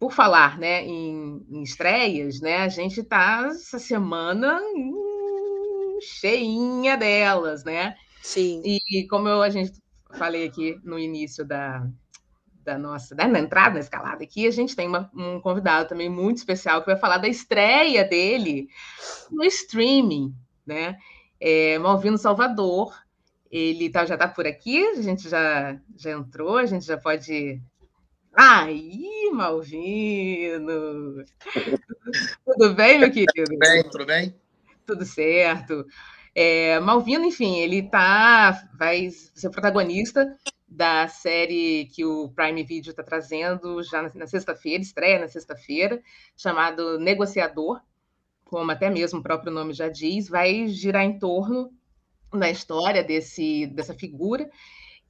por falar né, em, em estreias, né, a gente está essa semana cheinha delas, né? Sim. E como eu, a gente falei aqui no início da, da nossa, né, na entrada, na escalada aqui, a gente tem uma, um convidado também muito especial que vai falar da estreia dele no streaming, né? É, Malvino Salvador, ele tá, já está por aqui, a gente já, já entrou, a gente já pode. Aí, Malvino! tudo bem, meu querido? Tudo bem, tudo bem? Tudo certo. É, Malvino, enfim, ele tá, vai ser protagonista da série que o Prime Video está trazendo já na, na sexta-feira, estreia na sexta-feira, chamado Negociador, como até mesmo o próprio nome já diz, vai girar em torno da história desse, dessa figura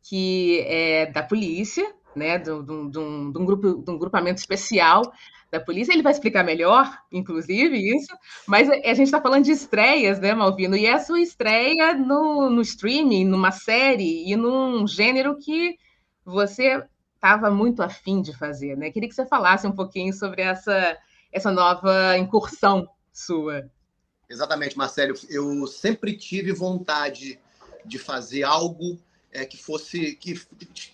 que é da polícia, né, de, um, de um, grupo, de um grupamento especial da polícia. Ele vai explicar melhor, inclusive, isso. Mas a gente está falando de estreias, né, Malvino? E é a sua estreia no, no streaming, numa série e num gênero que você estava muito afim de fazer, né? Queria que você falasse um pouquinho sobre essa, essa nova incursão sua. Exatamente, Marcelo. Eu sempre tive vontade de fazer algo é, que fosse que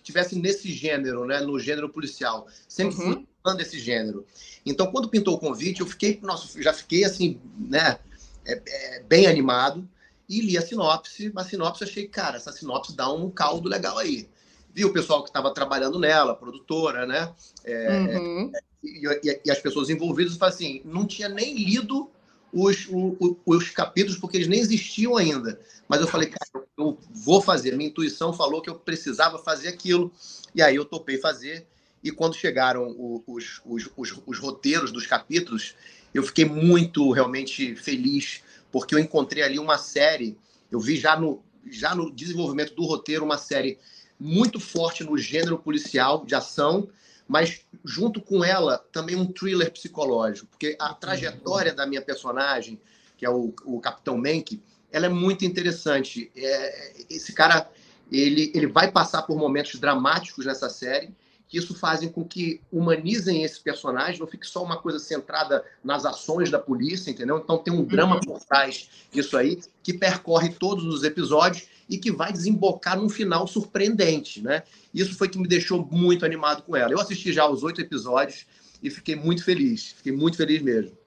tivesse nesse gênero, né, no gênero policial. Sempre uhum. fui fã desse gênero. Então, quando pintou o convite, eu fiquei, nossa, já fiquei assim, né, é, é, bem animado e li a sinopse. A sinopse achei, cara, essa sinopse dá um caldo legal aí. Vi o pessoal que estava trabalhando nela, produtora, né? É, uhum. e, e, e, as pessoas envolvidas, assim, não tinha nem lido os, os, os, capítulos, porque eles nem existiam ainda. Mas eu falei, cara, eu vou fazer. Minha intuição falou que eu precisava fazer aquilo. E aí eu topei fazer. E quando chegaram os, os, os, os roteiros dos capítulos, eu fiquei muito realmente feliz, porque eu encontrei ali uma série. Eu vi já no, já no desenvolvimento do roteiro uma série muito forte no gênero policial de ação mas junto com ela também um thriller psicológico, porque a trajetória da minha personagem, que é o, o Capitão Menck, ela é muito interessante. É, esse cara, ele, ele vai passar por momentos dramáticos nessa série, que isso fazem com que humanizem esse personagem, não fique só uma coisa centrada nas ações da polícia, entendeu? Então tem um drama uhum. por trás disso aí, que percorre todos os episódios e que vai desembocar num final surpreendente, né? Isso foi que me deixou muito animado com ela. Eu assisti já os oito episódios e fiquei muito feliz, fiquei muito feliz mesmo.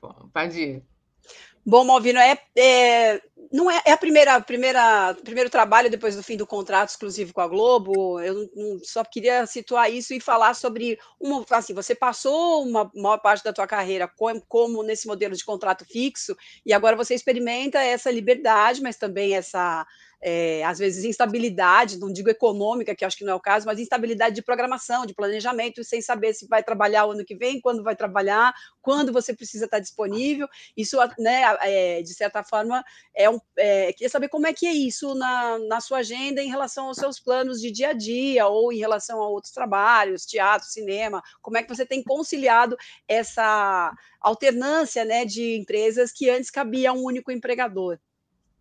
Bom, pode ir. Bom, Malvino, é, é, não é, é a primeira, primeira, primeiro trabalho depois do fim do contrato exclusivo com a Globo. Eu não, só queria situar isso e falar sobre uma, assim, você passou uma maior parte da tua carreira como, como nesse modelo de contrato fixo e agora você experimenta essa liberdade, mas também essa é, às vezes, instabilidade, não digo econômica, que acho que não é o caso, mas instabilidade de programação, de planejamento, sem saber se vai trabalhar o ano que vem, quando vai trabalhar, quando você precisa estar disponível. Isso, né, é, de certa forma, é um. É, queria saber como é que é isso na, na sua agenda em relação aos seus planos de dia a dia ou em relação a outros trabalhos, teatro, cinema, como é que você tem conciliado essa alternância né, de empresas que antes cabia a um único empregador?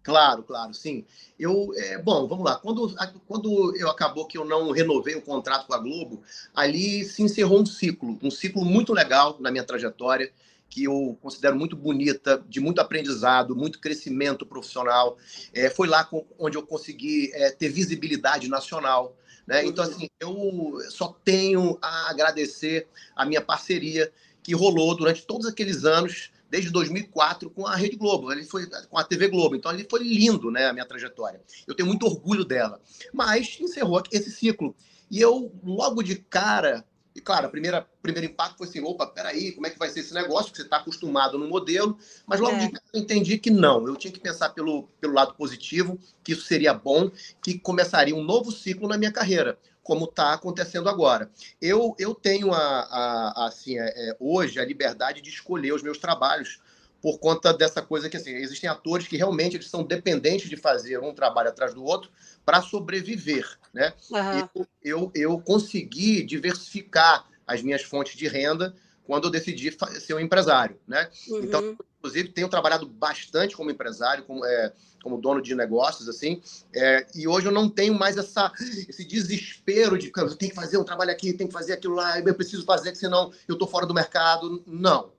Claro, claro, sim. Eu, é, bom, vamos lá. Quando, quando eu acabou que eu não renovei o contrato com a Globo, ali se encerrou um ciclo, um ciclo muito legal na minha trajetória, que eu considero muito bonita, de muito aprendizado, muito crescimento profissional. É, foi lá com, onde eu consegui é, ter visibilidade nacional. Né? Então, assim, eu só tenho a agradecer a minha parceria que rolou durante todos aqueles anos desde 2004 com a Rede Globo, ele foi com a TV Globo. Então ali foi lindo, né, a minha trajetória. Eu tenho muito orgulho dela. Mas encerrou esse ciclo. E eu logo de cara, e claro, o primeiro impacto foi assim, opa, peraí, como é que vai ser esse negócio? Porque você está acostumado no modelo, mas logo é. de cara eu entendi que não, eu tinha que pensar pelo, pelo lado positivo, que isso seria bom, que começaria um novo ciclo na minha carreira como está acontecendo agora. Eu, eu tenho a, a, a assim, é, é, hoje a liberdade de escolher os meus trabalhos por conta dessa coisa que assim, existem atores que realmente eles são dependentes de fazer um trabalho atrás do outro para sobreviver, né? Uhum. Eu, eu, eu consegui diversificar as minhas fontes de renda quando eu decidi ser um empresário, né? Então, uhum. Então, inclusive, tenho trabalhado bastante como empresário, como, é, como dono de negócios, assim, é, e hoje eu não tenho mais essa, esse desespero de eu tenho que fazer um trabalho aqui, tenho que fazer aquilo lá, eu preciso fazer, senão eu estou fora do mercado. Não. Tá.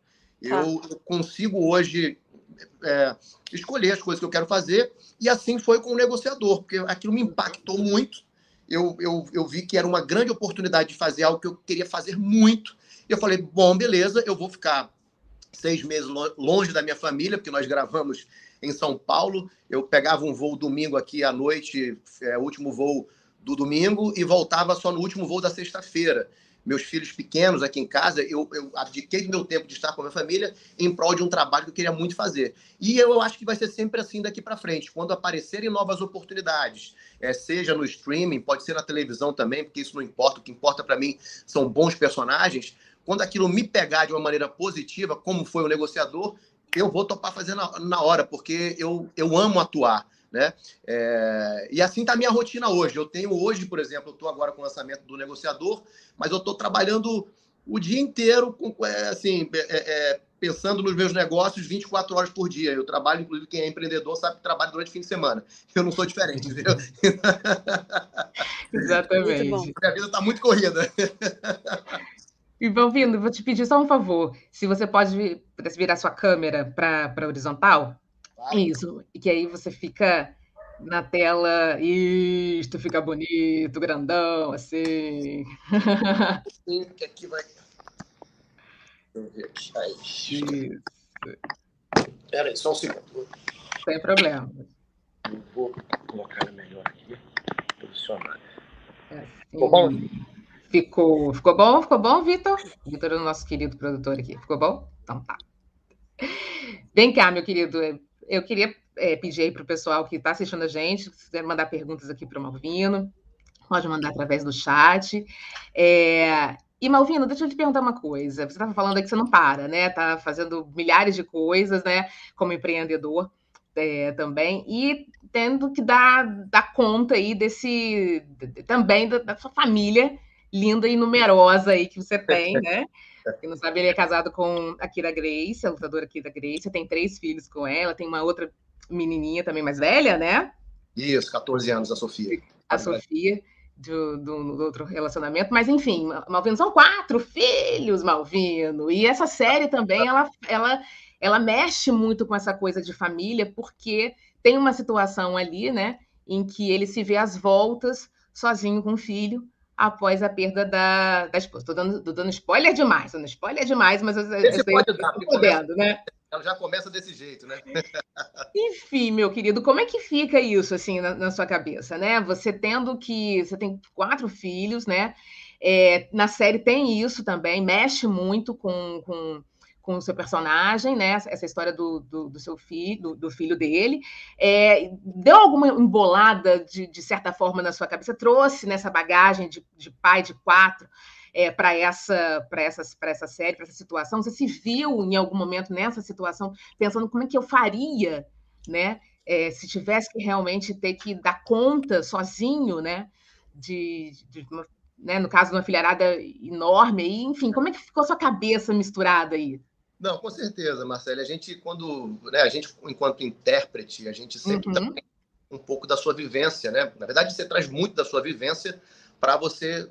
Eu, eu consigo hoje é, escolher as coisas que eu quero fazer, e assim foi com o negociador, porque aquilo me impactou muito. Eu, eu, eu vi que era uma grande oportunidade de fazer algo que eu queria fazer muito. E eu falei, bom, beleza, eu vou ficar seis meses longe da minha família, porque nós gravamos em São Paulo. Eu pegava um voo domingo aqui à noite, é, último voo do domingo, e voltava só no último voo da sexta-feira meus filhos pequenos aqui em casa, eu, eu abdiquei do meu tempo de estar com a minha família em prol de um trabalho que eu queria muito fazer. E eu acho que vai ser sempre assim daqui para frente. Quando aparecerem novas oportunidades, é, seja no streaming, pode ser na televisão também, porque isso não importa. O que importa para mim são bons personagens. Quando aquilo me pegar de uma maneira positiva, como foi o negociador, eu vou topar fazer na, na hora, porque eu, eu amo atuar. Né? É, e assim está a minha rotina hoje. Eu tenho hoje, por exemplo, eu estou agora com o lançamento do negociador, mas eu estou trabalhando o dia inteiro, com, é, assim, é, é, pensando nos meus negócios 24 horas por dia. Eu trabalho, inclusive, quem é empreendedor sabe que trabalho durante o fim de semana. Eu não sou diferente, entendeu? Exatamente. Minha vida está muito corrida. E Valvino, vou te pedir só um favor. Se você pode virar sua câmera para horizontal, isso, e que aí você fica na tela, isto fica bonito, grandão, assim. Sim, que aqui vai. Deixa eu ver aqui. Aí. Isso. Espera aí, só um segundo. Sem problema. Eu vou colocar melhor aqui, posicionar. É assim. Bom? Ficou, ficou bom, ficou bom, Vitor? Vitor é o nosso querido produtor aqui. Ficou bom? Então tá. Vem cá, meu querido eu queria é, pedir para o pessoal que está assistindo a gente, se quiser mandar perguntas aqui para o Malvino, pode mandar através do chat. É, e, Malvino, deixa eu te perguntar uma coisa. Você estava falando aí que você não para, né? Está fazendo milhares de coisas, né? Como empreendedor é, também, e tendo que dar, dar conta aí desse também da, da sua família linda e numerosa aí que você tem, né? Quem não sabe, ele é casado com a Kira Grace, a lutadora Kira Grace, tem três filhos com ela, tem uma outra menininha também mais velha, né? Isso, 14 anos, a Sofia. A Sofia, do, do, do outro relacionamento, mas enfim, Malvino são quatro filhos, Malvino, e essa série também, ela, ela, ela mexe muito com essa coisa de família, porque tem uma situação ali, né, em que ele se vê às voltas, sozinho com o filho, após a perda da, da esposa. Estou dando, dando spoiler demais, dando spoiler demais, mas eu, eu sei pode dar, podendo, né? Ela já começa desse jeito, né? Enfim, meu querido, como é que fica isso assim na, na sua cabeça, né? Você tendo que você tem quatro filhos, né? É, na série tem isso também, mexe muito com, com com o seu personagem, né? Essa história do, do, do seu filho, do, do filho dele. É, deu alguma embolada, de, de, certa forma, na sua cabeça? Trouxe nessa bagagem de, de pai de quatro é, para essa, essa, essa série, para essa situação? Você se viu em algum momento nessa situação, pensando como é que eu faria, né? É, se tivesse que realmente ter que dar conta sozinho, né? De, de uma, né, no caso de uma filharada enorme, e, enfim, como é que ficou sua cabeça misturada aí? Não, com certeza, Marcelo. A gente, quando. Né, a gente, enquanto intérprete, a gente sempre uhum. um pouco da sua vivência, né? Na verdade, você traz muito da sua vivência para você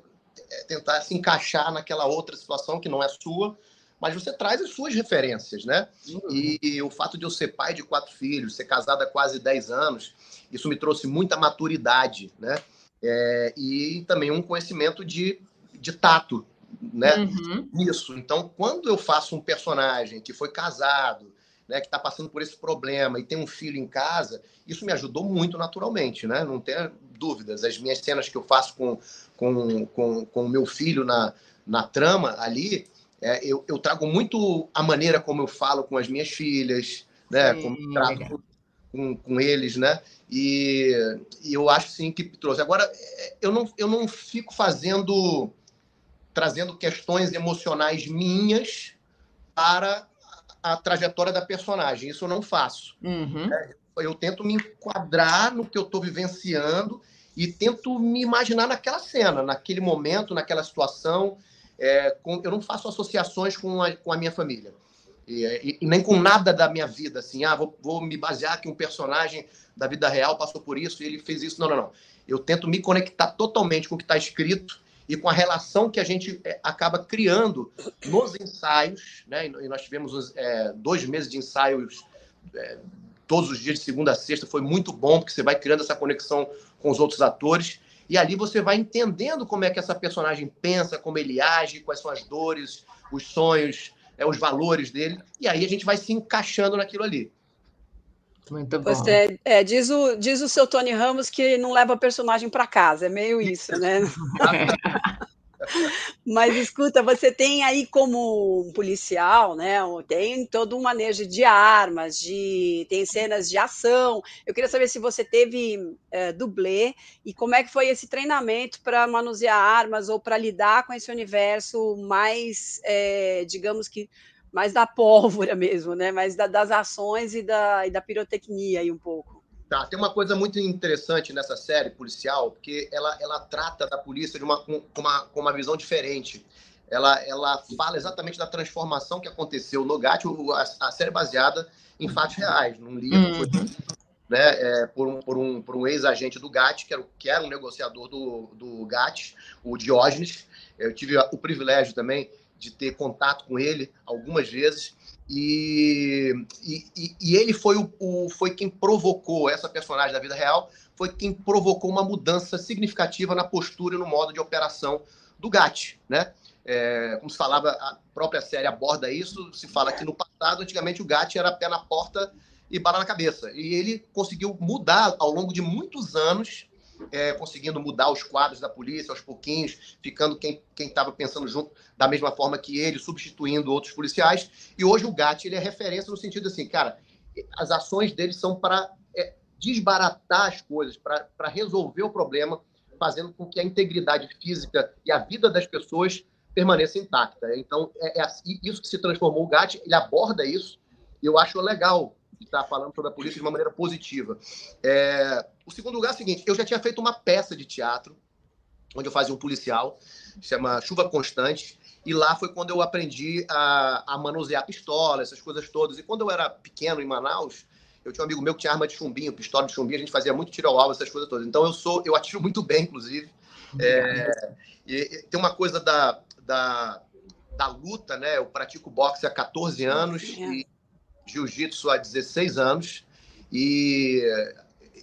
é, tentar se encaixar naquela outra situação que não é sua, mas você traz as suas referências, né? Uhum. E, o fato de eu ser pai de quatro filhos, ser casado há quase 10 anos, isso me trouxe muita maturidade, né? É, e também um conhecimento de, de tato, né? Uhum. Nisso. Então, quando eu faço um personagem que foi casado, né, que está passando por esse problema e tem um filho em casa, isso me ajudou muito naturalmente, né? Não tenha dúvidas. As minhas cenas que eu faço com com, com, com o meu filho na, na trama ali, é, eu, eu trago muito a maneira como eu falo com as minhas filhas, né? Sim, como eu trato com, com eles, né? E, e eu acho sim que trouxe. Agora, é, eu não, eu não fico fazendo trazendo questões emocionais minhas para a trajetória da personagem. Isso eu não faço. Uhum. É, eu tento me enquadrar no que eu estou vivenciando e tento me imaginar naquela cena, naquele momento, naquela situação. é, com, eu não faço associações com a, com a minha família. E, e, e, nem com nada da minha vida, assim, ah, vou, vou, me basear que um personagem da vida real passou por isso e ele fez isso. Não, não, não. Eu tento me conectar totalmente com o que está escrito e com a relação que a gente é, acaba criando nos ensaios, né? E nós tivemos é, dois meses de ensaios é, todos os dias, de segunda a sexta, foi muito bom, porque você vai criando essa conexão com os outros atores, e ali você vai entendendo como é que essa personagem pensa, como ele age, quais são as dores, os sonhos, é, os valores dele, e aí a gente vai se encaixando naquilo ali. Muito bom. Você, é, diz, o, diz o seu Tony Ramos que não leva personagem para casa, é meio isso, né? Mas escuta, você tem aí como um policial, né? Tem todo um manejo de armas, de tem cenas de ação. Eu queria saber se você teve é, dublê e como é que foi esse treinamento para manusear armas ou para lidar com esse universo mais, é, digamos que mais da pólvora mesmo, né? Mais da, das ações e da, e da pirotecnia aí um pouco. Tá, tem uma coisa muito interessante nessa série policial, porque ela, ela trata da polícia de uma, com, uma, com uma visão diferente. Ela, ela fala exatamente da transformação que aconteceu no GAT, a, a série é baseada em fatos reais, num livro uhum. né, é, por um, por um, por um ex-agente do GAT, que era, que era um negociador do, do GAT, o Diógenes. Eu tive o privilégio também de ter contato com ele algumas vezes. E, e, e ele foi, o, o, foi quem provocou essa personagem da vida real, foi quem provocou uma mudança significativa na postura e no modo de operação do GAT, né? É, como se falava, a própria série aborda isso, se fala que no passado, antigamente o GAT era pé na porta e bala na cabeça. E ele conseguiu mudar ao longo de muitos anos é, conseguindo mudar os quadros da polícia aos pouquinhos, ficando quem estava pensando junto da mesma forma que ele, substituindo outros policiais. E hoje o GAT ele é referência no sentido assim, cara, as ações dele são para é, desbaratar as coisas, para resolver o problema, fazendo com que a integridade física e a vida das pessoas permaneça intacta. Então, é, é isso que se transformou o GAT, ele aborda isso, e eu acho legal estar falando sobre a polícia de uma maneira positiva. É, o segundo lugar é o seguinte: eu já tinha feito uma peça de teatro, onde eu fazia um policial, chama Chuva Constante, e lá foi quando eu aprendi a, a manusear pistola, essas coisas todas. E quando eu era pequeno em Manaus, eu tinha um amigo meu que tinha arma de chumbinho, pistola de chumbinho, a gente fazia muito tiro ao alvo, essas coisas todas. Então eu sou, eu atiro muito bem, inclusive. É, e, e tem uma coisa da, da, da luta, né? Eu pratico boxe há 14 anos e jiu-jitsu há 16 anos e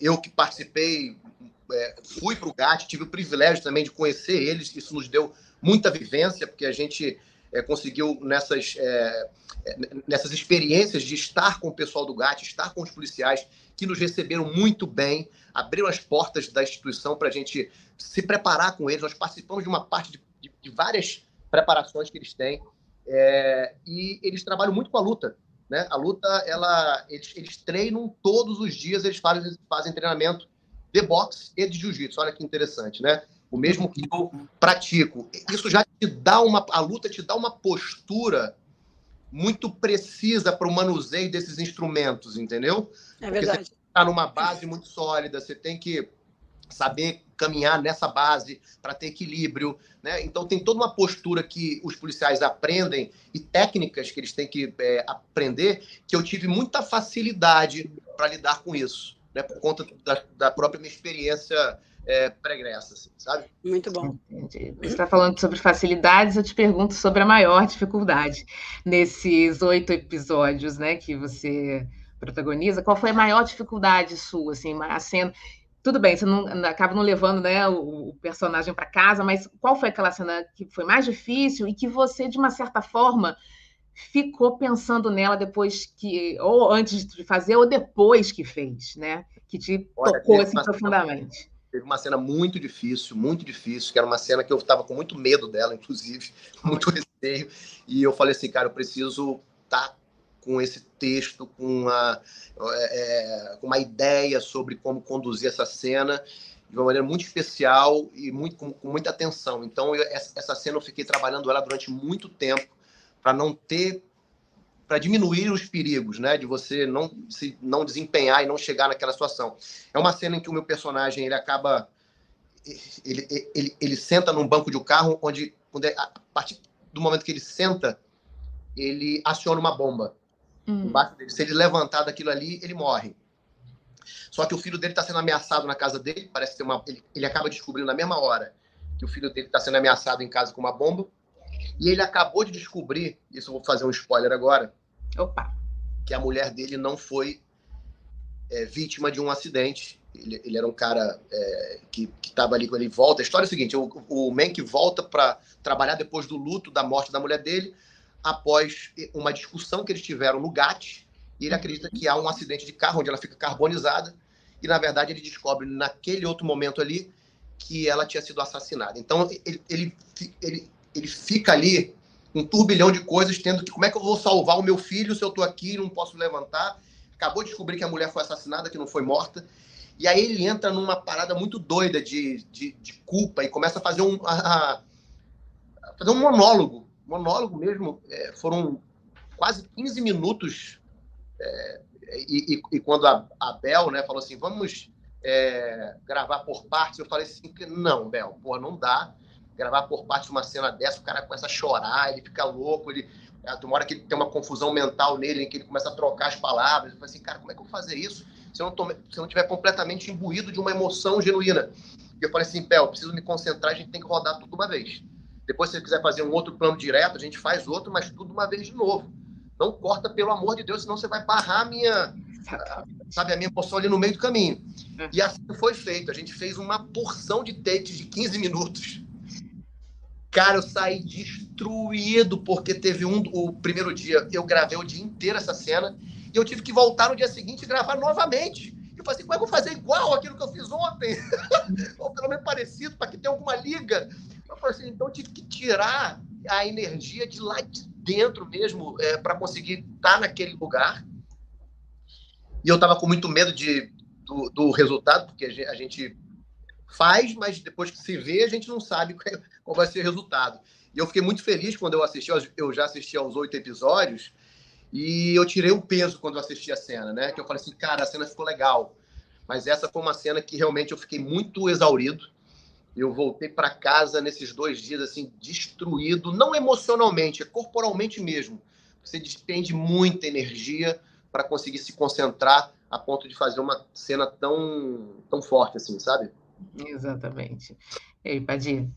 eu que participei, é, fui para o GAT, tive o privilégio também de conhecer eles, isso nos deu muita vivência, porque a gente é, conseguiu nessas, é, nessas experiências de estar com o pessoal do GAT, estar com os policiais, que nos receberam muito bem, abriram as portas da instituição para a gente se preparar com eles. Nós participamos de uma parte de, de, de várias preparações que eles têm, é, e eles trabalham muito com a luta. Né? A luta, ela, eles, eles treinam todos os dias, eles fazem, fazem treinamento de boxe e de jiu-jitsu. Olha que interessante, né? O mesmo que eu pratico. Isso já te dá uma. A luta te dá uma postura muito precisa para o manuseio desses instrumentos, entendeu? É Porque verdade. Você está numa base muito sólida, você tem que saber caminhar nessa base para ter equilíbrio, né? Então tem toda uma postura que os policiais aprendem e técnicas que eles têm que é, aprender que eu tive muita facilidade para lidar com isso, né? Por conta da, da própria minha experiência é, pregressa, assim, sabe? Muito bom. Entendi. Você está falando sobre facilidades, eu te pergunto sobre a maior dificuldade nesses oito episódios, né, que você protagoniza. Qual foi a maior dificuldade sua, assim, a cena? Tudo bem, você não, acaba não levando né, o, o personagem para casa, mas qual foi aquela cena que foi mais difícil e que você, de uma certa forma, ficou pensando nela depois que, ou antes de fazer, ou depois que fez, né? Que te Olha, tocou assim profundamente. Cena, teve uma cena muito difícil, muito difícil, que era uma cena que eu estava com muito medo dela, inclusive, muito receio. E eu falei assim, cara, eu preciso estar tá com esse texto, com uma, é, com uma ideia sobre como conduzir essa cena de uma maneira muito especial e muito, com, com muita atenção. Então, eu, essa cena eu fiquei trabalhando ela durante muito tempo para não ter para diminuir os perigos, né, de você não se não desempenhar e não chegar naquela situação. É uma cena em que o meu personagem ele acaba ele, ele, ele senta num banco de um carro onde quando é, a partir do momento que ele senta, ele aciona uma bomba hum. embaixo dele. Se ele levantar daquilo ali, ele morre. Só que o filho dele está sendo ameaçado na casa dele. Parece ter uma. Ele, ele acaba descobrindo na mesma hora que o filho dele está sendo ameaçado em casa com uma bomba. E ele acabou de descobrir, isso eu vou fazer um spoiler agora. Opa! Que a mulher dele não foi é, vítima de um acidente. Ele, ele era um cara é, que estava ali quando ele volta. A história é a seguinte: o, o Mank volta para trabalhar depois do luto da morte da mulher dele, após uma discussão que eles tiveram no GAT. E ele acredita que há um acidente de carro onde ela fica carbonizada. E na verdade ele descobre naquele outro momento ali que ela tinha sido assassinada. Então ele, ele, ele, ele fica ali um turbilhão de coisas, tendo que como é que eu vou salvar o meu filho se eu estou aqui e não posso levantar acabou de descobrir que a mulher foi assassinada, que não foi morta. E aí ele entra numa parada muito doida de, de, de culpa e começa a fazer um, a, a fazer um monólogo. Monólogo mesmo. É, foram quase 15 minutos. É, e, e, e, quando a, a Bel né, falou assim: vamos é, gravar por partes, eu falei assim: não, Bel, pô, não dá gravar por partes uma cena dessa, o cara começa a chorar, ele fica louco, ele é, tem uma hora que tem uma confusão mental nele, em que ele começa a trocar as palavras. Eu falei assim, cara, como é que eu vou fazer isso se eu não, tome, se eu não tiver completamente imbuído de uma emoção genuína? E eu falei assim, Pel, preciso me concentrar, a gente tem que rodar tudo uma vez. Depois, se você quiser fazer um outro plano direto, a gente faz outro, mas tudo uma vez de novo. Não corta, pelo amor de Deus, senão você vai barrar a minha, sabe, a minha emoção ali no meio do caminho. É. E assim foi feito. A gente fez uma porção de takes de 15 minutos Cara, eu saí destruído porque teve um. O primeiro dia eu gravei o dia inteiro essa cena e eu tive que voltar no dia seguinte e gravar novamente. Eu falei assim, como é que eu vou fazer igual aquilo que eu fiz ontem? Ou pelo menos parecido, para que tenha alguma liga. Eu falei assim, então tive que tirar a energia de lá de dentro mesmo é, para conseguir estar tá naquele lugar. E eu estava com muito medo de, do, do resultado, porque a gente faz, mas depois que se vê, a gente não sabe qual vai ser o resultado. E eu fiquei muito feliz quando eu assisti, eu já assisti aos oito episódios, e eu tirei o peso quando eu assisti a cena, né? Que eu falei assim, cara, a cena ficou legal. Mas essa foi uma cena que realmente eu fiquei muito exaurido. Eu voltei para casa nesses dois dias, assim, destruído, não emocionalmente, é corporalmente mesmo. Você despende muita energia para conseguir se concentrar a ponto de fazer uma cena tão, tão forte, assim, sabe? Exatamente. E aí, Padir?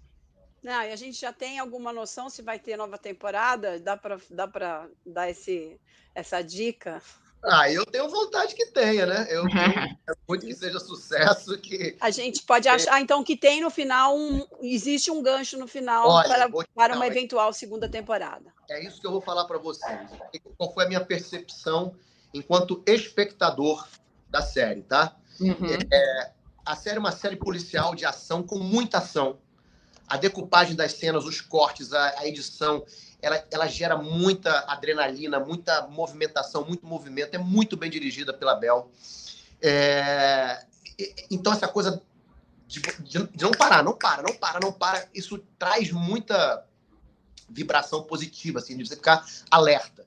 Não, e a gente já tem alguma noção se vai ter nova temporada? Dá para dá para dar esse, essa dica? Ah, eu tenho vontade que tenha, né? Eu quero muito que seja sucesso. Que... A gente pode achar, então, que tem no final um. Existe um gancho no final Olha, para, para uma eventual segunda temporada. É isso que eu vou falar para vocês. Qual foi a minha percepção enquanto espectador da série, tá? Uhum. É, a série é uma série policial de ação com muita ação. A decupagem das cenas, os cortes, a, a edição, ela, ela gera muita adrenalina, muita movimentação, muito movimento. É muito bem dirigida pela Bel. É, então, essa coisa de, de, de, não parar, não para, não para, não para, isso traz muita vibração positiva, assim, de você ficar alerta.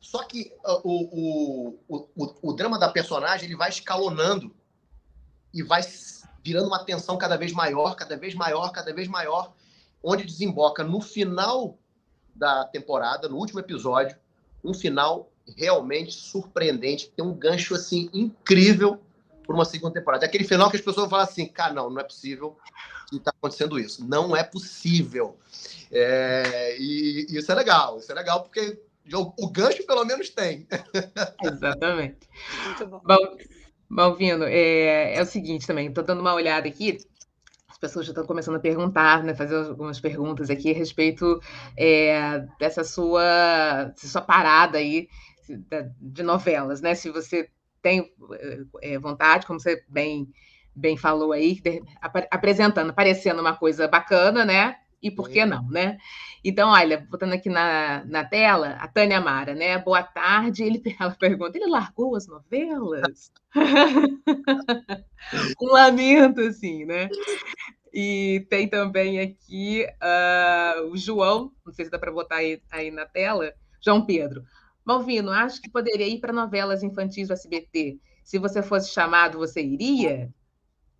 Só que uh, o, o, o, o, drama da personagem ele vai escalonando e vai virando uma tensão cada vez maior, cada vez maior, cada vez maior, onde desemboca no final da temporada, no último episódio, um final realmente surpreendente, tem um gancho assim incrível por uma segunda temporada. É aquele final que as pessoas falam assim, cara, não, não é possível que está acontecendo isso. Não é possível. É, e, e, isso é legal, isso é legal porque o, o gancho pelo menos tem. Exatamente. Muito bom. bom Malvino, é, é o seguinte também, estou dando uma olhada aqui, as pessoas já estão começando a perguntar, né, fazer algumas perguntas aqui a respeito é, dessa sua, sua parada aí de novelas, né? Se você tem é, vontade, como você bem, bem falou aí, apresentando, parecendo uma coisa bacana, né? E por que não, né? Então, olha, botando aqui na, na tela, a Tânia Mara, né? Boa tarde. Ele, ela pergunta: ele largou as novelas? um lamento, assim, né? E tem também aqui uh, o João, não sei se dá para botar aí, aí na tela, João Pedro. Malvino, acho que poderia ir para novelas infantis do SBT. Se você fosse chamado, você iria?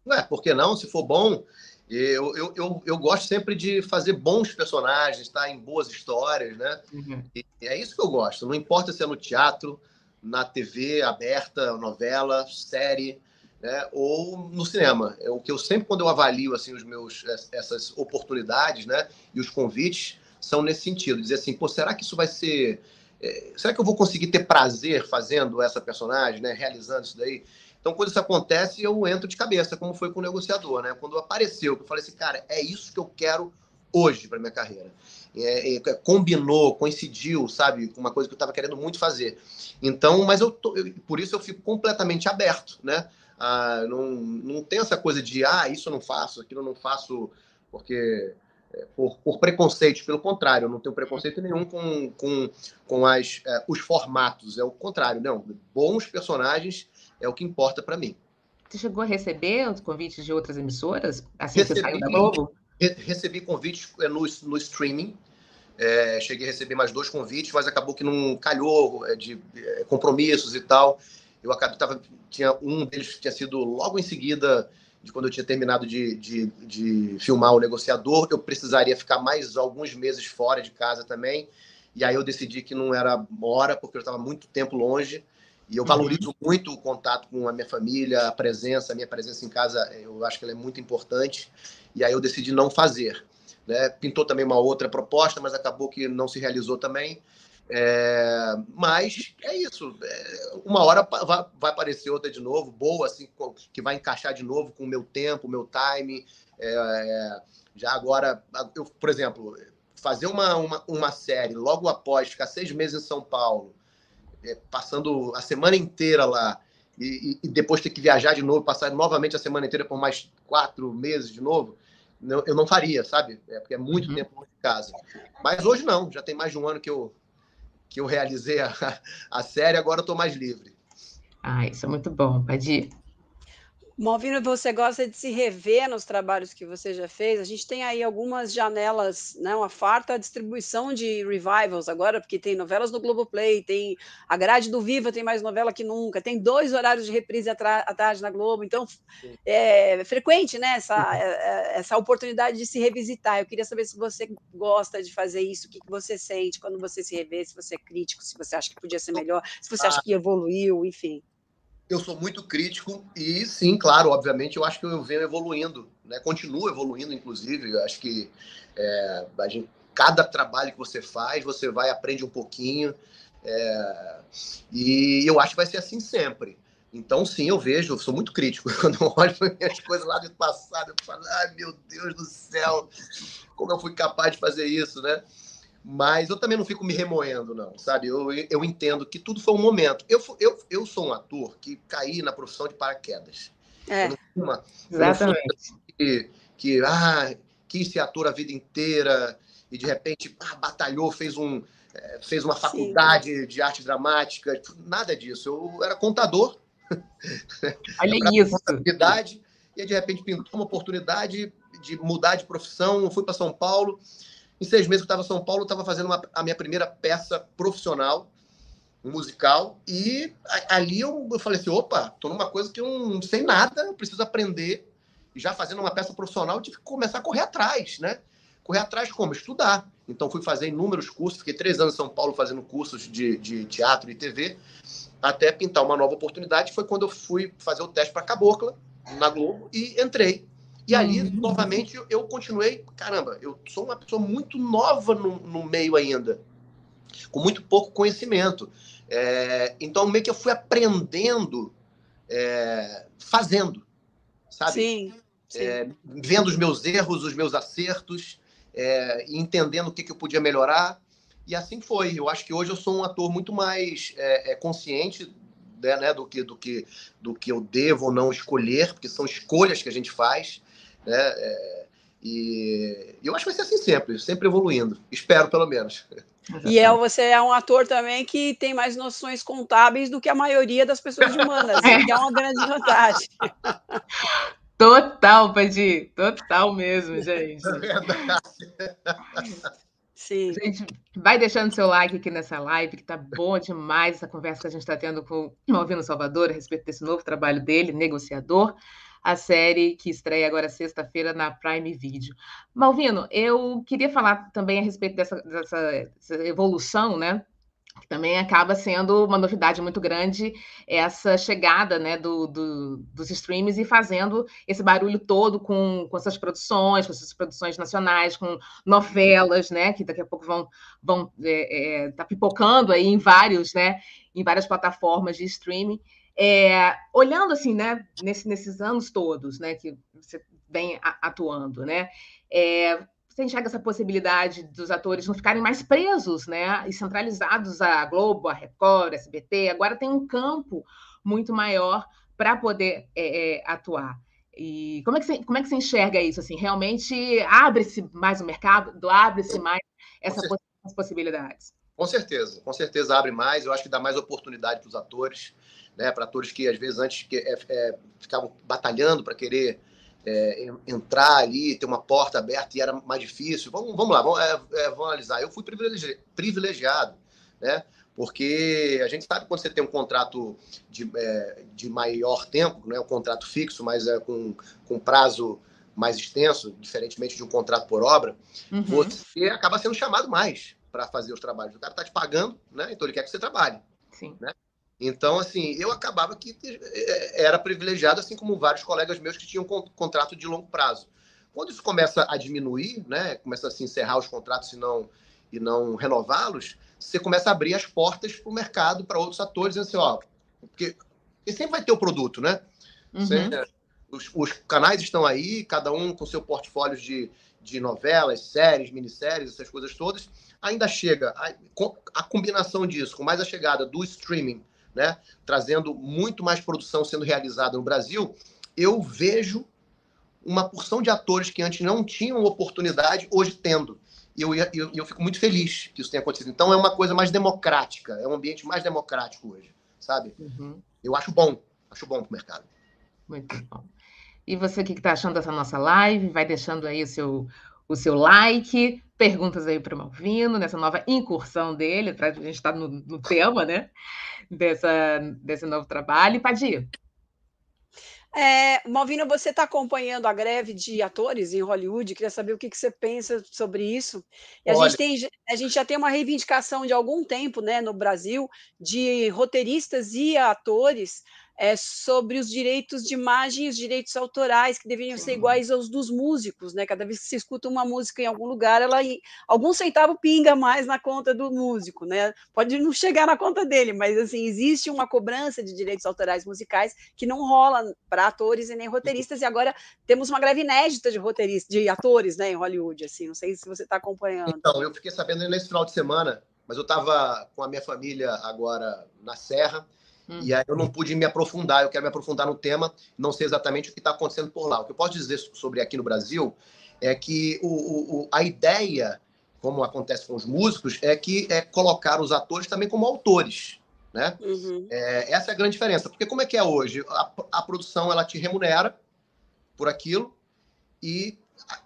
Ué, por que não? Se for bom, Eu, eu, eu, eu, gosto sempre de fazer bons personagens, estar tá? em boas histórias, né? Uhum. E é isso que eu gosto. Não importa se é no teatro, na TV aberta, novela, série, né? ou no cinema. É o que eu sempre, quando eu avalio assim os meus essas oportunidades, né? E os convites são nesse sentido, dizer assim, pô, será que isso vai ser é, será que eu vou conseguir ter prazer fazendo essa personagem, né? Realizando isso daí? Então, quando isso acontece, eu entro de cabeça, como foi com o negociador, né? Quando apareceu, eu falei assim, cara, é isso que eu quero hoje para minha carreira. É, é, combinou, coincidiu, sabe, com uma coisa que eu estava querendo muito fazer. Então, mas eu, tô, eu, por isso eu fico completamente aberto, né? Ah, não, não tem essa coisa de, ah, isso eu não faço, aquilo eu não faço, porque é, por, por preconceito, pelo contrário, eu não tenho preconceito nenhum com, com, com as, é, os formatos, é o contrário, não. Bons personagens é o que importa para mim. Você chegou a receber os convites de outras emissoras assim recebi, que saiu da Globo? Recebi convites é, no, no streaming. É, cheguei a receber mais dois convites, mas acabou que não calhou é, de é, compromissos e tal. Eu acabei, tava, tinha um deles que tinha sido logo em seguida de quando eu tinha terminado de, de, de, filmar o negociador, eu precisaria ficar mais alguns meses fora de casa também. E aí eu decidi que não era hora, porque eu estava muito tempo longe. E eu uhum. valorizo muito o contato com a minha família, a presença, a minha presença em casa, eu acho que ela é muito importante. E aí eu decidi não fazer. Né? Pintou também uma outra proposta, mas acabou que não se realizou também. É, mas é isso. É, uma hora vai, vai, aparecer outra de novo, boa, assim, que vai encaixar de novo com o meu tempo, o meu time. É, já agora, eu, por exemplo, fazer uma, uma, uma série logo após ficar seis meses em São Paulo, é, passando a semana inteira lá, e, e, depois ter que viajar de novo, passar novamente a semana inteira por mais quatro meses de novo, eu, eu não faria, sabe? É, porque é muito uhum. tempo de casa. Mas hoje não, já tem mais de um ano que eu, que eu realizei a, a série, agora eu estou mais livre. Ah, isso é muito bom, Padir. Malvino, você gosta de se rever nos trabalhos que você já fez? A gente tem aí algumas janelas, né, uma farta distribuição de revivals agora, porque tem novelas no Globoplay, tem a grade do Viva, tem mais novela que nunca, tem dois horários de reprise à tarde na Globo, então é frequente, né, essa, é, é, essa oportunidade de se revisitar. Eu queria saber se você gosta de fazer isso, o que você sente quando você se revê, se você é crítico, se você acha que podia ser melhor, se você acha ah. que evoluiu, enfim eu sou muito crítico e sim, claro, obviamente, eu acho que eu venho evoluindo, né? Continuo evoluindo, inclusive. Eu acho que é, gente, cada trabalho que você faz, você vai aprende um pouquinho. É, e eu acho que vai ser assim sempre. Então, sim, eu vejo, eu sou muito crítico. Quando eu olho para minhas coisas lá do passado, eu falo, ai meu Deus do céu, como eu fui capaz de fazer isso, né? Mas eu também não fico me remoendo, não, sabe? Eu, eu entendo que tudo foi um momento. Eu, eu, eu sou um ator que caí na profissão de paraquedas. É. Uma, Exatamente. Que, que ah, quis ser ator a vida inteira e de repente ah, batalhou, fez, um, é, fez uma faculdade Sim. de arte dramática. Nada disso. Eu era contador. Olha isso. Contabilidade, e de repente pintou uma oportunidade de mudar de profissão. fui para São Paulo em seis meses que estava em São Paulo, estava fazendo uma, a minha primeira peça profissional, musical, e ali eu, eu falei assim, opa, estou numa coisa que eu não sei nada, preciso aprender. E já fazendo uma peça profissional, eu tive que começar a correr atrás, né? Correr atrás como? Estudar. Então fui fazer inúmeros cursos, fiquei três anos em São Paulo fazendo cursos de, de teatro e TV, até pintar uma nova oportunidade. Foi quando eu fui fazer o teste para Cabocla, na Globo, e entrei. E ali, uhum. novamente, eu continuei. Caramba, eu sou uma pessoa muito nova no, no meio ainda, com muito pouco conhecimento. É, então, meio que eu fui aprendendo é, fazendo, sabe? Sim. sim. É, vendo os meus erros, os meus acertos, é, entendendo o que, que eu podia melhorar. E assim foi. Eu acho que hoje eu sou um ator muito mais é, consciente né, né, do, que, do, que, do que eu devo ou não escolher, porque são escolhas que a gente faz. Né? É, e, eu acho que vai ser assim sempre, sempre evoluindo. Espero, pelo menos. E é, você é um ator também que tem mais noções contábeis do que a maioria das pessoas humanas, é. que é uma grande vantagem. Total, Padi, total mesmo, gente. É verdade. Sim. Gente, vai deixando seu like aqui nessa live, que tá boa demais essa conversa que a gente está tendo com o Malvino Salvador a respeito desse novo trabalho dele, negociador. A série que estreia agora sexta-feira na Prime Video. Malvino, eu queria falar também a respeito dessa, dessa, dessa evolução, né? que também acaba sendo uma novidade muito grande essa chegada né, do, do, dos streams e fazendo esse barulho todo com, com essas produções, com essas produções nacionais, com novelas, né, que daqui a pouco vão vão é, é, tá pipocando aí em vários, né, em várias plataformas de streaming. É, olhando assim, né, nesse, nesses anos todos, né, que você vem atuando, né, é, você enxerga essa possibilidade dos atores não ficarem mais presos, né? E centralizados à Globo, à Record, à SBT. Agora tem um campo muito maior para poder é, é, atuar. E como é, que você, como é que você enxerga isso? Assim, realmente abre-se mais o mercado, abre-se mais essa essas possibilidades? Com certeza, com certeza abre mais. Eu acho que dá mais oportunidade para os atores, né? Para atores que às vezes antes que, é, é ficavam batalhando para querer é, entrar ali, ter uma porta aberta e era mais difícil. Vamos, vamos lá, vamos, é, é, vamos analisar. Eu fui privilegiado, né? Porque a gente sabe quando você tem um contrato de, é, de maior tempo, né? um contrato fixo, mas é com, com prazo mais extenso, diferentemente de um contrato por obra, uhum. você acaba sendo chamado mais para fazer os trabalhos. O cara está te pagando, né? então ele quer que você trabalhe. Sim. Né? Então, assim, eu acabava que é, era privilegiado, assim como vários colegas meus que tinham contrato de longo prazo. Quando isso começa a diminuir, né, começa a se encerrar os contratos e não, e não renová-los, você começa a abrir as portas para o mercado, para outros atores, dizendo assim, ó, porque, porque sempre vai ter o produto, né? Uhum. Você, os, os, canais estão aí, cada um com seu portfólio de, de novelas, séries, minisséries, essas coisas todas. Ainda chega a, a combinação disso, com mais a chegada do streaming né, trazendo muito mais produção sendo realizada no Brasil, eu vejo uma porção de atores que antes não tinham oportunidade, hoje tendo. E eu, eu, eu fico muito feliz que isso tenha acontecido. Então é uma coisa mais democrática, é um ambiente mais democrático hoje, sabe? Uhum. Eu acho bom, acho bom para o mercado. Muito bom. E você, o que está achando dessa nossa live? Vai deixando aí o seu, o seu like, perguntas aí para o Malvino, nessa nova incursão dele, a gente estar tá no, no tema, né? dessa, desse novo trabalho. Padir. É, Malvina, você está acompanhando a greve de atores em Hollywood? Queria saber o que, que você pensa sobre isso. E a, gente tem, a gente já tem uma reivindicação de algum tempo né, no Brasil de roteiristas e atores é, sobre os direitos de imagem e os direitos autorais, que deveriam ser iguais aos dos músicos, né? Cada vez que se escuta uma música em algum lugar, ela algum centavo pinga mais na conta do músico, né? Pode não chegar na conta dele, mas assim, existe uma cobrança de direitos autorais musicais que não rola para atores e nem roteiristas, e agora temos uma greve inédita de roteiristas, de atores, né, em Hollywood, assim, não sei se você está acompanhando. Então, eu fiquei sabendo nesse final de semana, mas eu estava com a minha família agora na Serra, Uhum. E aí eu não pude me aprofundar, eu quero me aprofundar no tema, não sei exatamente o que está acontecendo por lá. O que eu posso dizer sobre aqui no Brasil é que o, o, a ideia, como acontece com os músicos, é que é colocar os atores também como autores. Né? Uhum. É, essa é a grande diferença. Porque como é que é hoje? A, a produção ela te remunera por aquilo e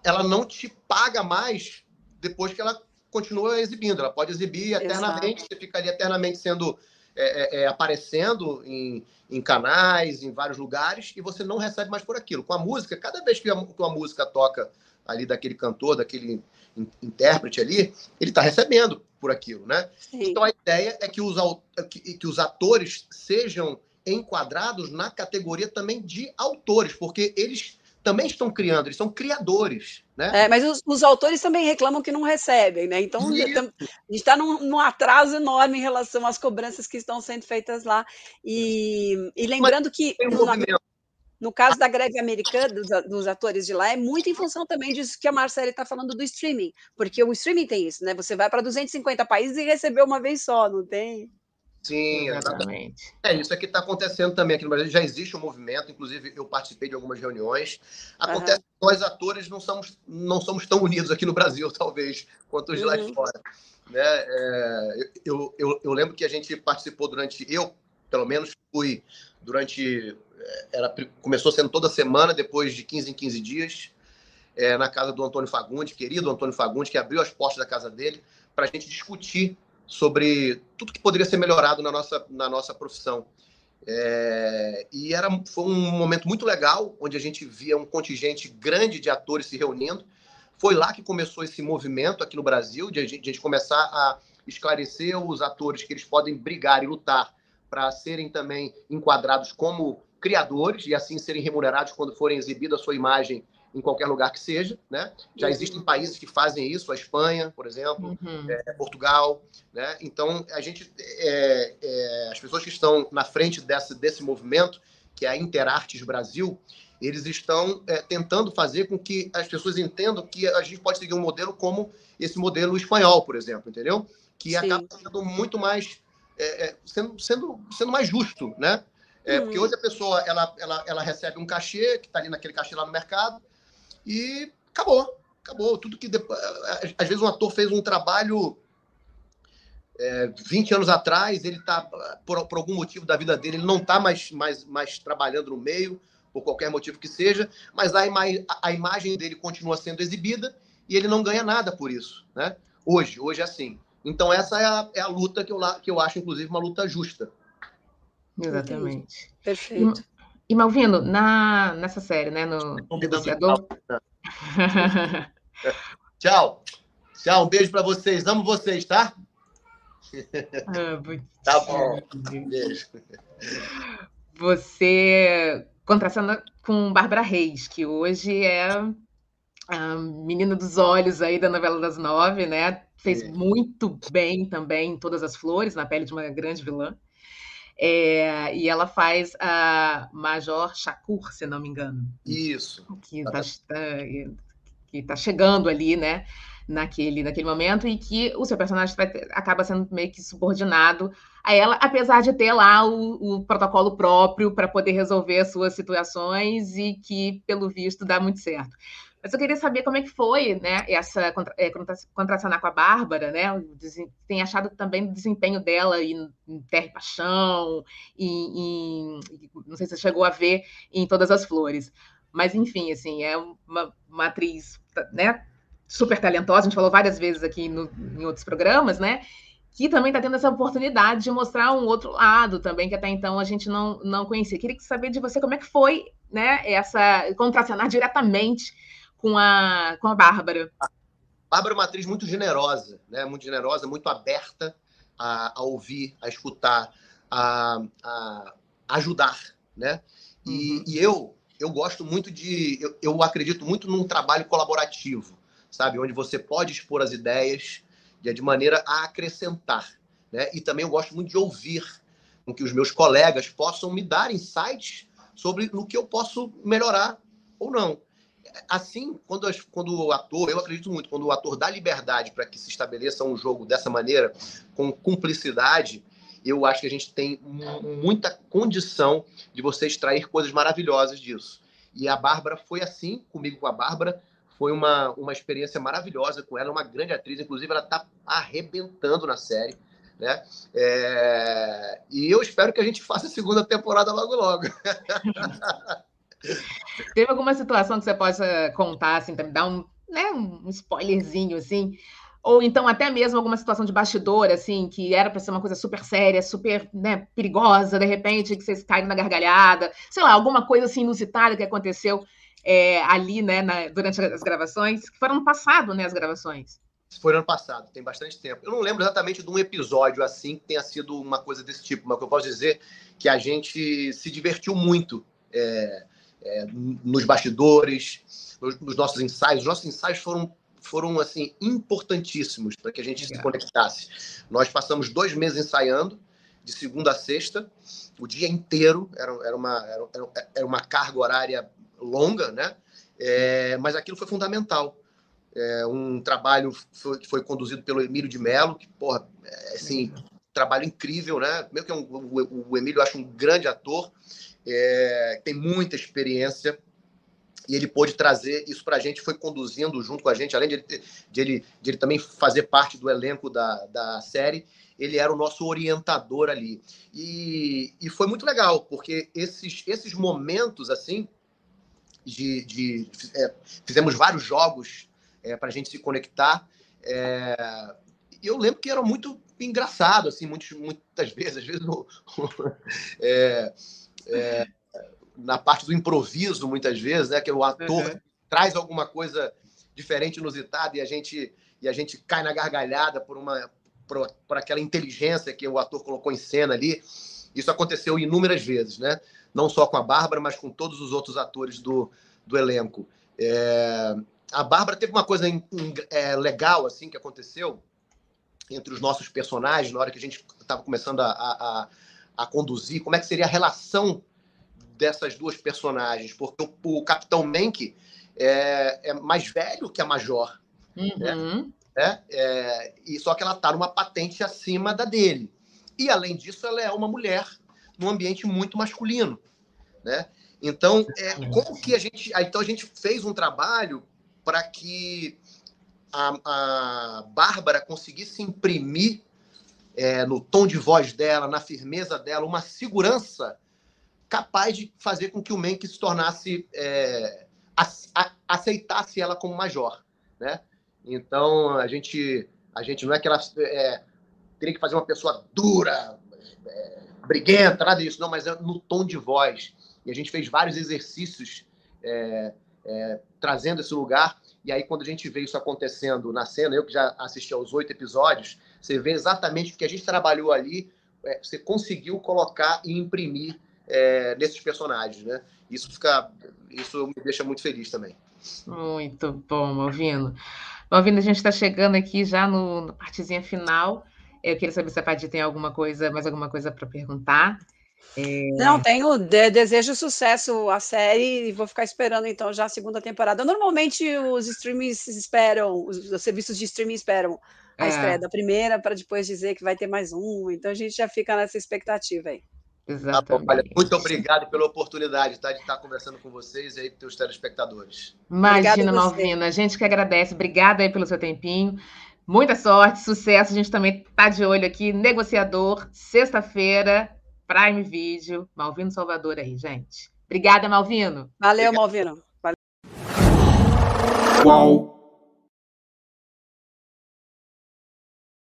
ela não te paga mais depois que ela continua exibindo. Ela pode exibir eternamente, Exato. você ficaria eternamente sendo é, é, é, aparecendo em, em, canais, em vários lugares, e você não recebe mais por aquilo. Com a música, cada vez que a, que a música toca ali daquele cantor, daquele in, intérprete ali, ele está recebendo por aquilo, né? Sim. Então a ideia é que os, que, que os atores sejam enquadrados na categoria também de autores, porque eles também estão criando, eles são criadores. Né? É, mas os, os, autores também reclamam que não recebem, né? Então a gente está num, num, atraso enorme em relação às cobranças que estão sendo feitas lá. E, e lembrando que um no, no, caso da greve americana dos, dos, atores de lá, é muito em função também disso que a Marcela está falando do streaming, porque o streaming tem isso, né? Você vai para 250 países e recebe uma vez só, não tem? Sim, exatamente. É, isso aqui está acontecendo também aqui no Brasil. Já existe um movimento, inclusive eu participei de algumas reuniões. Acontece uhum. que nós, atores, não somos, não somos tão unidos aqui no Brasil, talvez, quanto os de lá de uhum. fora. Né? É, eu, eu, eu lembro que a gente participou durante. Eu, pelo menos, fui durante. É, era, começou sendo toda semana, depois de 15 em 15 dias, é, na casa do Antônio Fagundes, querido Antônio Fagundes, que abriu as portas da casa dele para a gente discutir sobre tudo que poderia ser melhorado na nossa, na nossa profissão. É, e era, foi um momento muito legal, onde a gente via um contingente grande de atores se reunindo. Foi lá que começou esse movimento aqui no Brasil, de a gente, de a gente começar a esclarecer os atores que eles podem brigar e lutar para serem também enquadrados como criadores e assim serem remunerados quando forem exibida a sua imagem em qualquer lugar que seja, né? Já existem países que fazem isso, a Espanha, por exemplo, uhum. é, Portugal, né? Então a gente, é, é, as pessoas que estão na frente desse desse movimento, que é a Interartes Brasil, eles estão é, tentando fazer com que as pessoas entendam que a gente pode seguir um modelo como esse modelo espanhol, por exemplo, entendeu? Que Sim. acaba sendo muito mais é, é, sendo, sendo, sendo mais justo, né? É, Porque hoje a pessoa ela, ela, ela recebe um cachê, que está ali naquele cachê lá no mercado, e acabou. Acabou. Tudo que. Depois, às vezes um ator fez um trabalho é, 20 anos atrás, ele está, por, por, algum motivo da vida dele, ele não está mais, mais, mais trabalhando no meio, por qualquer motivo que seja, mas a, ima a imagem dele continua sendo exibida e ele não ganha nada por isso. Né? Hoje, hoje é assim. Então, essa é a, é a luta que eu, que eu acho, inclusive, uma luta justa. Exatamente. Perfeito. E, Malvino, na, nessa série, né, no Negociador... Tchau. Tchau, um beijo para vocês. Amo vocês, tá? Ah, tá bom. Beijo. Você contracena com Bárbara Reis, que hoje é a menina dos olhos aí da novela das nove, né? Fez é. muito bem também em Todas as Flores, na pele de uma grande vilã. É, e ela faz a Major Shakur, se não me engano. Isso. Que está que tá chegando ali, né? Naquele, naquele momento, e que o seu personagem vai, acaba sendo meio que subordinado a ela, apesar de ter lá o, o protocolo próprio para poder resolver as suas situações e que, pelo visto, dá muito certo. Mas eu queria saber como é que foi, né, essa é, contracionar com a Bárbara, né? Tem achado também o desempenho dela em, em Terra e Paixão, em, em, não sei se você chegou a ver em Todas as Flores. Mas, enfim, assim, é uma, uma atriz, né, super talentosa, a gente falou várias vezes aqui no, em outros programas, né? que também está tendo essa oportunidade de mostrar um outro lado também, que até então a gente não, não conhecia. Queria saber de você como é que foi né, essa contracionar diretamente com a, com a Bárbara. A Bárbara é uma atriz muito generosa, né? muito generosa, muito aberta a, a ouvir, a escutar, a, a ajudar. Né? E, uhum. e, eu, eu gosto muito de. Eu, eu acredito muito num trabalho colaborativo, sabe? Onde você pode expor as ideias de, de maneira a acrescentar. Né? E também eu gosto muito de ouvir com que os meus colegas possam me dar insights sobre no que eu posso melhorar ou não assim, quando, quando o ator, eu acredito muito, quando o ator dá liberdade para que se estabeleça um jogo dessa maneira, com cumplicidade, eu acho que a gente tem muita condição de você extrair coisas maravilhosas disso. E a Bárbara foi assim, comigo com a Bárbara, foi uma, uma experiência maravilhosa com ela, uma grande atriz, inclusive ela está arrebentando na série. Né? É... E eu espero que a gente faça a segunda temporada logo logo. Teve alguma situação que você possa contar, assim, dar um, né, um spoilerzinho, assim? Ou então até mesmo alguma situação de bastidor, assim, que era para ser uma coisa super séria, super né, perigosa, de repente, que vocês caem na gargalhada, sei lá, alguma coisa assim inusitada que aconteceu é, ali, né, na, durante as gravações, que foram no passado, né, as gravações. Foi no ano passado, tem bastante tempo. Eu não lembro exatamente de um episódio assim que tenha sido uma coisa desse tipo, mas que eu posso dizer é que a gente se divertiu muito. É, é, nos bastidores, nos, nos, nossos ensaios. Os nossos ensaios foram, foram assim importantíssimos para que a gente se conectasse. Nós passamos dois meses ensaiando, de segunda a sexta, o dia inteiro. Era, era, uma, era, era uma carga horária longa, né? É, mas aquilo foi fundamental. É, um trabalho foi, que foi conduzido pelo Emílio de Mello, que, porra, é, assim, trabalho incrível, né? Meio que é um, o, o Emílio eu acho um grande ator é, tem muita experiência e ele pôde trazer isso para a gente, foi conduzindo junto com a gente, além de ele, de ele, de ele também fazer parte do elenco da, da série, ele era o nosso orientador ali. E, e foi muito legal, porque esses, esses momentos, assim, de, de é, fizemos vários jogos é, para a gente se conectar, é, eu lembro que eram muito engraçado, assim, muitas, muitas vezes, às vezes no, é, é, na parte do improviso, muitas vezes, né? Que o ator uhum. traz alguma coisa diferente, inusitada, e a gente, e a gente cai na gargalhada por uma por, por aquela inteligência que o ator colocou em cena ali. Isso aconteceu inúmeras vezes, né? Não só com a Bárbara, mas com todos os outros atores do, do elenco. É... A Bárbara teve uma coisa em, em, é, legal assim que aconteceu entre os nossos personagens na hora que a gente estava começando a, a, a, conduzir. Como é que seria a relação dessas duas personagens? Porque o, o Capitão Menck é, é, mais velho que a Major. Né? Uhum. Né? né? É, e só que ela está numa patente acima da dele. E além disso, ela é uma mulher num ambiente muito masculino, né? Então, é, como que a gente, então a gente fez um trabalho para que a, a Bárbara conseguisse imprimir é, no tom de voz dela, na firmeza dela, uma segurança capaz de fazer com que o Menck se tornasse é, a, a, aceitasse ela como major, né? Então, a gente, a gente não é que ela é, teria que fazer uma pessoa dura, é, briguenta, nada disso, não, mas é no tom de voz. E a gente fez vários exercícios é, é, trazendo esse lugar. E aí, quando a gente vê isso acontecendo na cena, eu que já assisti aos oito episódios, você vê exatamente o que a gente trabalhou ali, é, você conseguiu colocar e imprimir é, nesses personagens, né? Isso fica, isso me deixa muito feliz também. Muito bom, Malvino. Malvino, a gente está chegando aqui já no, na partezinha final. Eu queria saber se a Paty tem alguma coisa, mais alguma coisa para perguntar. É... Não, tenho de, desejo sucesso à série e vou ficar esperando então já a segunda temporada. Normalmente os streamings esperam, os, os serviços de streaming esperam a é. estreia da primeira para depois dizer que vai ter mais um. Então a gente já fica nessa expectativa aí. Exatamente. Tá muito obrigado pela oportunidade tá, de estar conversando com vocês e aí com os telespectadores. Imagina, Malvina. A gente que agradece. Obrigada aí pelo seu tempinho. Muita sorte, sucesso. A gente também está de olho aqui. Negociador, sexta-feira, Prime Video. Malvino Salvador aí, gente. Obrigada, Malvino. Valeu, Obrigado. Malvino. Valeu.